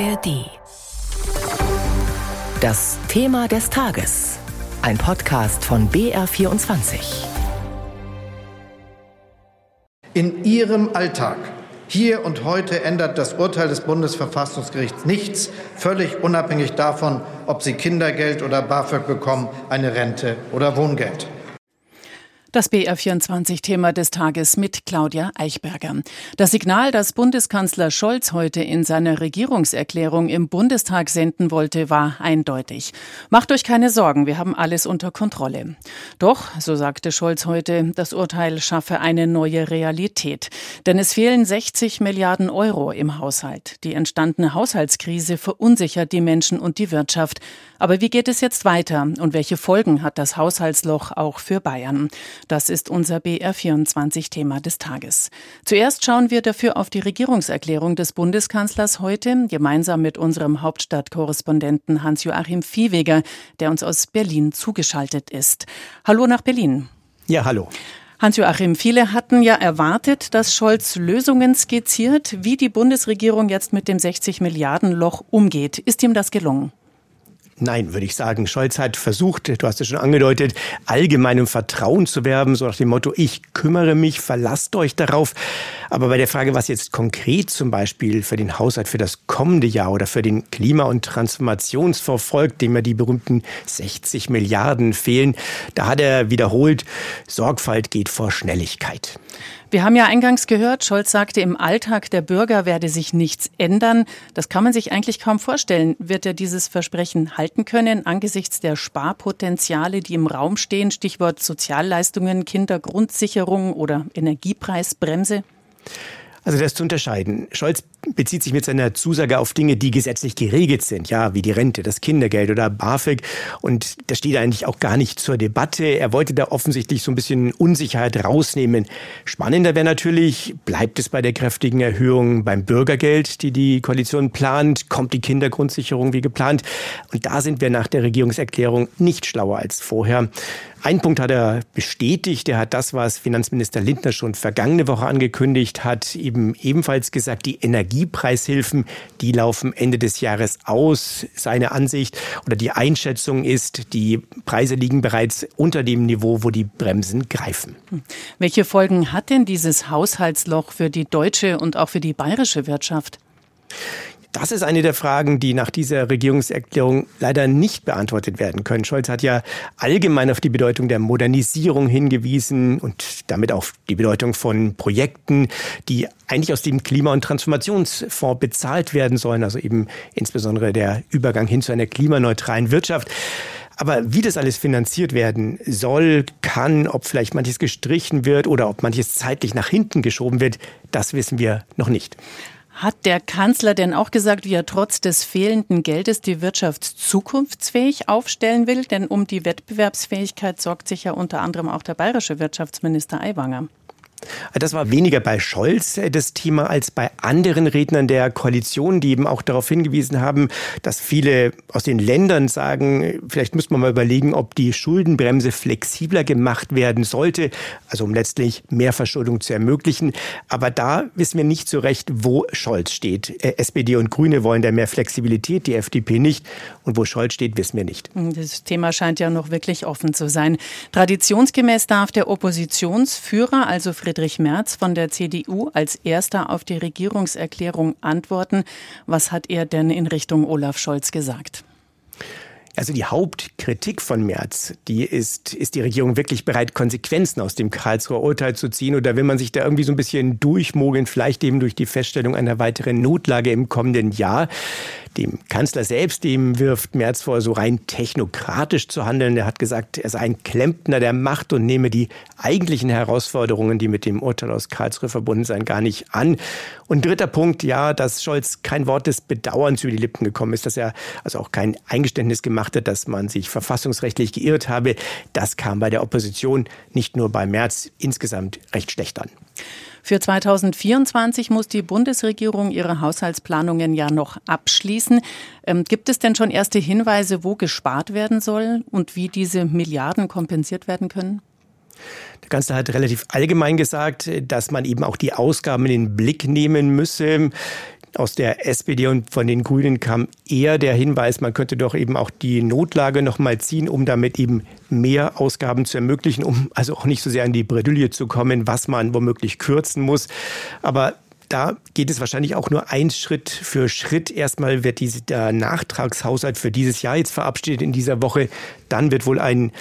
ARD. Das Thema des Tages. Ein Podcast von BR24. In Ihrem Alltag, hier und heute, ändert das Urteil des Bundesverfassungsgerichts nichts, völlig unabhängig davon, ob Sie Kindergeld oder BAföG bekommen, eine Rente oder Wohngeld. Das BR24-Thema des Tages mit Claudia Eichberger. Das Signal, das Bundeskanzler Scholz heute in seiner Regierungserklärung im Bundestag senden wollte, war eindeutig. Macht euch keine Sorgen, wir haben alles unter Kontrolle. Doch, so sagte Scholz heute, das Urteil schaffe eine neue Realität. Denn es fehlen 60 Milliarden Euro im Haushalt. Die entstandene Haushaltskrise verunsichert die Menschen und die Wirtschaft. Aber wie geht es jetzt weiter und welche Folgen hat das Haushaltsloch auch für Bayern? Das ist unser BR24-Thema des Tages. Zuerst schauen wir dafür auf die Regierungserklärung des Bundeskanzlers heute, gemeinsam mit unserem Hauptstadtkorrespondenten Hans-Joachim Viehweger, der uns aus Berlin zugeschaltet ist. Hallo nach Berlin. Ja, hallo. Hans-Joachim, viele hatten ja erwartet, dass Scholz Lösungen skizziert, wie die Bundesregierung jetzt mit dem 60 Milliarden Loch umgeht. Ist ihm das gelungen? Nein, würde ich sagen. Scholz hat versucht, du hast es schon angedeutet, allgemeinem Vertrauen zu werben, so nach dem Motto, ich kümmere mich, verlasst euch darauf. Aber bei der Frage, was jetzt konkret zum Beispiel für den Haushalt für das kommende Jahr oder für den Klima- und Transformationsfonds folgt, dem ja die berühmten 60 Milliarden fehlen, da hat er wiederholt, Sorgfalt geht vor Schnelligkeit. Wir haben ja eingangs gehört, Scholz sagte, im Alltag der Bürger werde sich nichts ändern. Das kann man sich eigentlich kaum vorstellen. Wird er dieses Versprechen halten können angesichts der Sparpotenziale, die im Raum stehen? Stichwort Sozialleistungen, Kindergrundsicherung oder Energiepreisbremse? Also das zu unterscheiden. Scholz bezieht sich mit seiner Zusage auf Dinge, die gesetzlich geregelt sind, ja, wie die Rente, das Kindergeld oder BAföG. Und das steht eigentlich auch gar nicht zur Debatte. Er wollte da offensichtlich so ein bisschen Unsicherheit rausnehmen. Spannender wäre natürlich, bleibt es bei der kräftigen Erhöhung beim Bürgergeld, die die Koalition plant? Kommt die Kindergrundsicherung wie geplant? Und da sind wir nach der Regierungserklärung nicht schlauer als vorher. Ein Punkt hat er bestätigt. Er hat das, was Finanzminister Lindner schon vergangene Woche angekündigt hat, eben ebenfalls gesagt, die Energiepreishilfen, die laufen Ende des Jahres aus. Seine Ansicht oder die Einschätzung ist, die Preise liegen bereits unter dem Niveau, wo die Bremsen greifen. Welche Folgen hat denn dieses Haushaltsloch für die deutsche und auch für die bayerische Wirtschaft? Das ist eine der Fragen, die nach dieser Regierungserklärung leider nicht beantwortet werden können. Scholz hat ja allgemein auf die Bedeutung der Modernisierung hingewiesen und damit auch die Bedeutung von Projekten, die eigentlich aus dem Klima- und Transformationsfonds bezahlt werden sollen, also eben insbesondere der Übergang hin zu einer klimaneutralen Wirtschaft. Aber wie das alles finanziert werden soll, kann, ob vielleicht manches gestrichen wird oder ob manches zeitlich nach hinten geschoben wird, das wissen wir noch nicht. Hat der Kanzler denn auch gesagt, wie er trotz des fehlenden Geldes die Wirtschaft zukunftsfähig aufstellen will? Denn um die Wettbewerbsfähigkeit sorgt sich ja unter anderem auch der bayerische Wirtschaftsminister Aiwanger. Das war weniger bei Scholz äh, das Thema als bei anderen Rednern der Koalition, die eben auch darauf hingewiesen haben, dass viele aus den Ländern sagen, vielleicht müsste man mal überlegen, ob die Schuldenbremse flexibler gemacht werden sollte, also um letztlich mehr Verschuldung zu ermöglichen. Aber da wissen wir nicht so recht, wo Scholz steht. Äh, SPD und Grüne wollen da mehr Flexibilität, die FDP nicht. Und wo Scholz steht, wissen wir nicht. Das Thema scheint ja noch wirklich offen zu sein. Traditionsgemäß darf der Oppositionsführer, also Friedrich Friedrich Merz von der CDU als erster auf die Regierungserklärung antworten. Was hat er denn in Richtung Olaf Scholz gesagt? Also die Hauptkritik von Merz, die ist, ist die Regierung wirklich bereit, Konsequenzen aus dem Karlsruher Urteil zu ziehen? Oder will man sich da irgendwie so ein bisschen durchmogeln, vielleicht eben durch die Feststellung einer weiteren Notlage im kommenden Jahr? Dem Kanzler selbst, dem wirft Merz vor, so rein technokratisch zu handeln. Er hat gesagt, er sei ein Klempner der Macht und nehme die eigentlichen Herausforderungen, die mit dem Urteil aus Karlsruhe verbunden seien, gar nicht an. Und dritter Punkt, ja, dass Scholz kein Wort des Bedauerns über die Lippen gekommen ist, dass er also auch kein Eingeständnis gemacht hat, dass man sich verfassungsrechtlich geirrt habe. Das kam bei der Opposition nicht nur bei Merz insgesamt recht schlecht an. Für 2024 muss die Bundesregierung ihre Haushaltsplanungen ja noch abschließen. Ähm, gibt es denn schon erste Hinweise, wo gespart werden soll und wie diese Milliarden kompensiert werden können? Der Kanzler hat relativ allgemein gesagt, dass man eben auch die Ausgaben in den Blick nehmen müsse. Aus der SPD und von den Grünen kam eher der Hinweis, man könnte doch eben auch die Notlage noch mal ziehen, um damit eben mehr Ausgaben zu ermöglichen, um also auch nicht so sehr an die Bredouille zu kommen, was man womöglich kürzen muss. Aber da geht es wahrscheinlich auch nur ein Schritt für Schritt. Erstmal wird dieser Nachtragshaushalt für dieses Jahr jetzt verabschiedet in dieser Woche. Dann wird wohl ein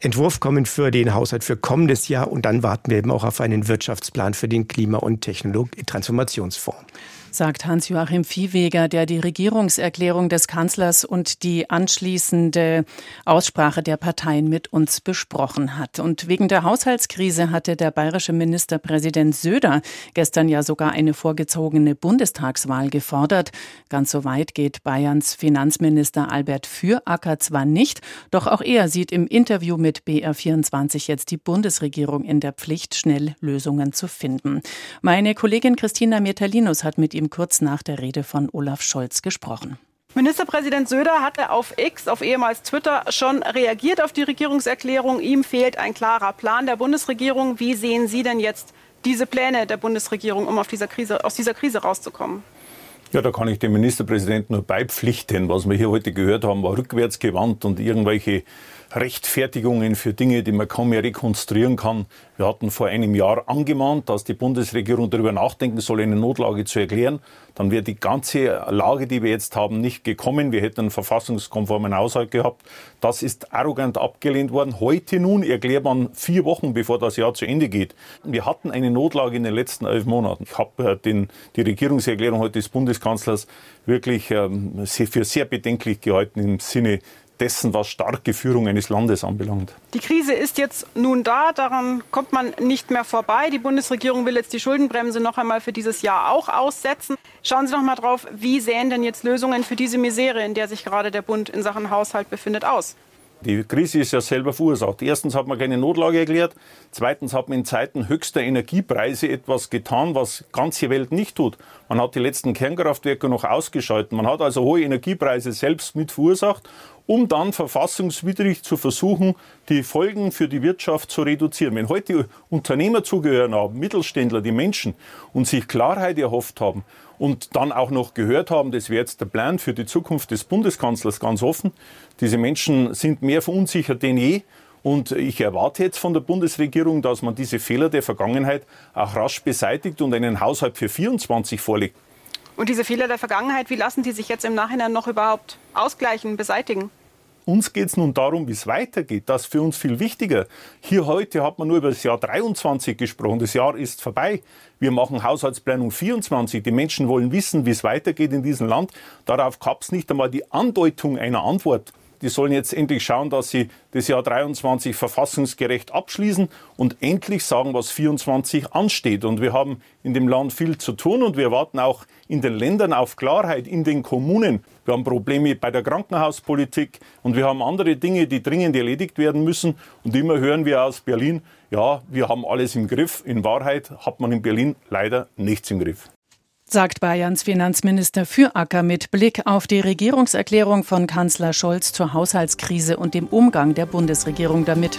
Entwurf kommen für den Haushalt für kommendes Jahr und dann warten wir eben auch auf einen Wirtschaftsplan für den Klima- und Technologie-Transformationsfonds sagt Hans-Joachim Viehweger, der die Regierungserklärung des Kanzlers und die anschließende Aussprache der Parteien mit uns besprochen hat. Und wegen der Haushaltskrise hatte der bayerische Ministerpräsident Söder gestern ja sogar eine vorgezogene Bundestagswahl gefordert. Ganz so weit geht Bayerns Finanzminister Albert Füracker zwar nicht, doch auch er sieht im Interview mit BR24 jetzt die Bundesregierung in der Pflicht, schnell Lösungen zu finden. Meine Kollegin Christina Metalinus hat mit ihm ihm kurz nach der Rede von Olaf Scholz gesprochen. Ministerpräsident Söder hatte auf X, auf ehemals Twitter, schon reagiert auf die Regierungserklärung. Ihm fehlt ein klarer Plan der Bundesregierung. Wie sehen Sie denn jetzt diese Pläne der Bundesregierung, um dieser Krise, aus dieser Krise rauszukommen? Ja, da kann ich dem Ministerpräsidenten nur beipflichten. Was wir hier heute gehört haben, war rückwärtsgewandt und irgendwelche Rechtfertigungen für Dinge, die man kaum mehr rekonstruieren kann. Wir hatten vor einem Jahr angemahnt, dass die Bundesregierung darüber nachdenken soll, eine Notlage zu erklären. Dann wäre die ganze Lage, die wir jetzt haben, nicht gekommen. Wir hätten einen verfassungskonformen Haushalt gehabt. Das ist arrogant abgelehnt worden. Heute nun erklärt man vier Wochen, bevor das Jahr zu Ende geht. Wir hatten eine Notlage in den letzten elf Monaten. Ich habe äh, die Regierungserklärung heute des Bundeskanzlers wirklich ähm, für sehr bedenklich gehalten im Sinne dessen, was starke Führung eines Landes anbelangt. Die Krise ist jetzt nun da, daran kommt man nicht mehr vorbei. Die Bundesregierung will jetzt die Schuldenbremse noch einmal für dieses Jahr auch aussetzen. Schauen Sie noch mal drauf, wie sähen denn jetzt Lösungen für diese Misere, in der sich gerade der Bund in Sachen Haushalt befindet, aus? Die Krise ist ja selber verursacht. Erstens hat man keine Notlage erklärt. Zweitens hat man in Zeiten höchster Energiepreise etwas getan, was ganze Welt nicht tut. Man hat die letzten Kernkraftwerke noch ausgeschaltet. Man hat also hohe Energiepreise selbst mit verursacht um dann verfassungswidrig zu versuchen, die Folgen für die Wirtschaft zu reduzieren. Wenn heute Unternehmer zugehören haben, Mittelständler, die Menschen, und sich Klarheit erhofft haben und dann auch noch gehört haben, das wäre jetzt der Plan für die Zukunft des Bundeskanzlers ganz offen. Diese Menschen sind mehr verunsichert denn je. Und ich erwarte jetzt von der Bundesregierung, dass man diese Fehler der Vergangenheit auch rasch beseitigt und einen Haushalt für 24 vorlegt. Und diese Fehler der Vergangenheit, wie lassen die sich jetzt im Nachhinein noch überhaupt ausgleichen, beseitigen? Uns geht es nun darum, wie es weitergeht. Das ist für uns viel wichtiger. Hier heute hat man nur über das Jahr 23 gesprochen. Das Jahr ist vorbei. Wir machen Haushaltsplanung 24. Die Menschen wollen wissen, wie es weitergeht in diesem Land. Darauf gab es nicht einmal die Andeutung einer Antwort. Die sollen jetzt endlich schauen, dass sie das Jahr 23 verfassungsgerecht abschließen und endlich sagen, was 24 ansteht. Und wir haben in dem Land viel zu tun und wir warten auch in den Ländern auf Klarheit, in den Kommunen. Wir haben Probleme bei der Krankenhauspolitik und wir haben andere Dinge, die dringend erledigt werden müssen. Und immer hören wir aus Berlin, ja, wir haben alles im Griff. In Wahrheit hat man in Berlin leider nichts im Griff sagt Bayerns Finanzminister Füracker mit Blick auf die Regierungserklärung von Kanzler Scholz zur Haushaltskrise und dem Umgang der Bundesregierung damit.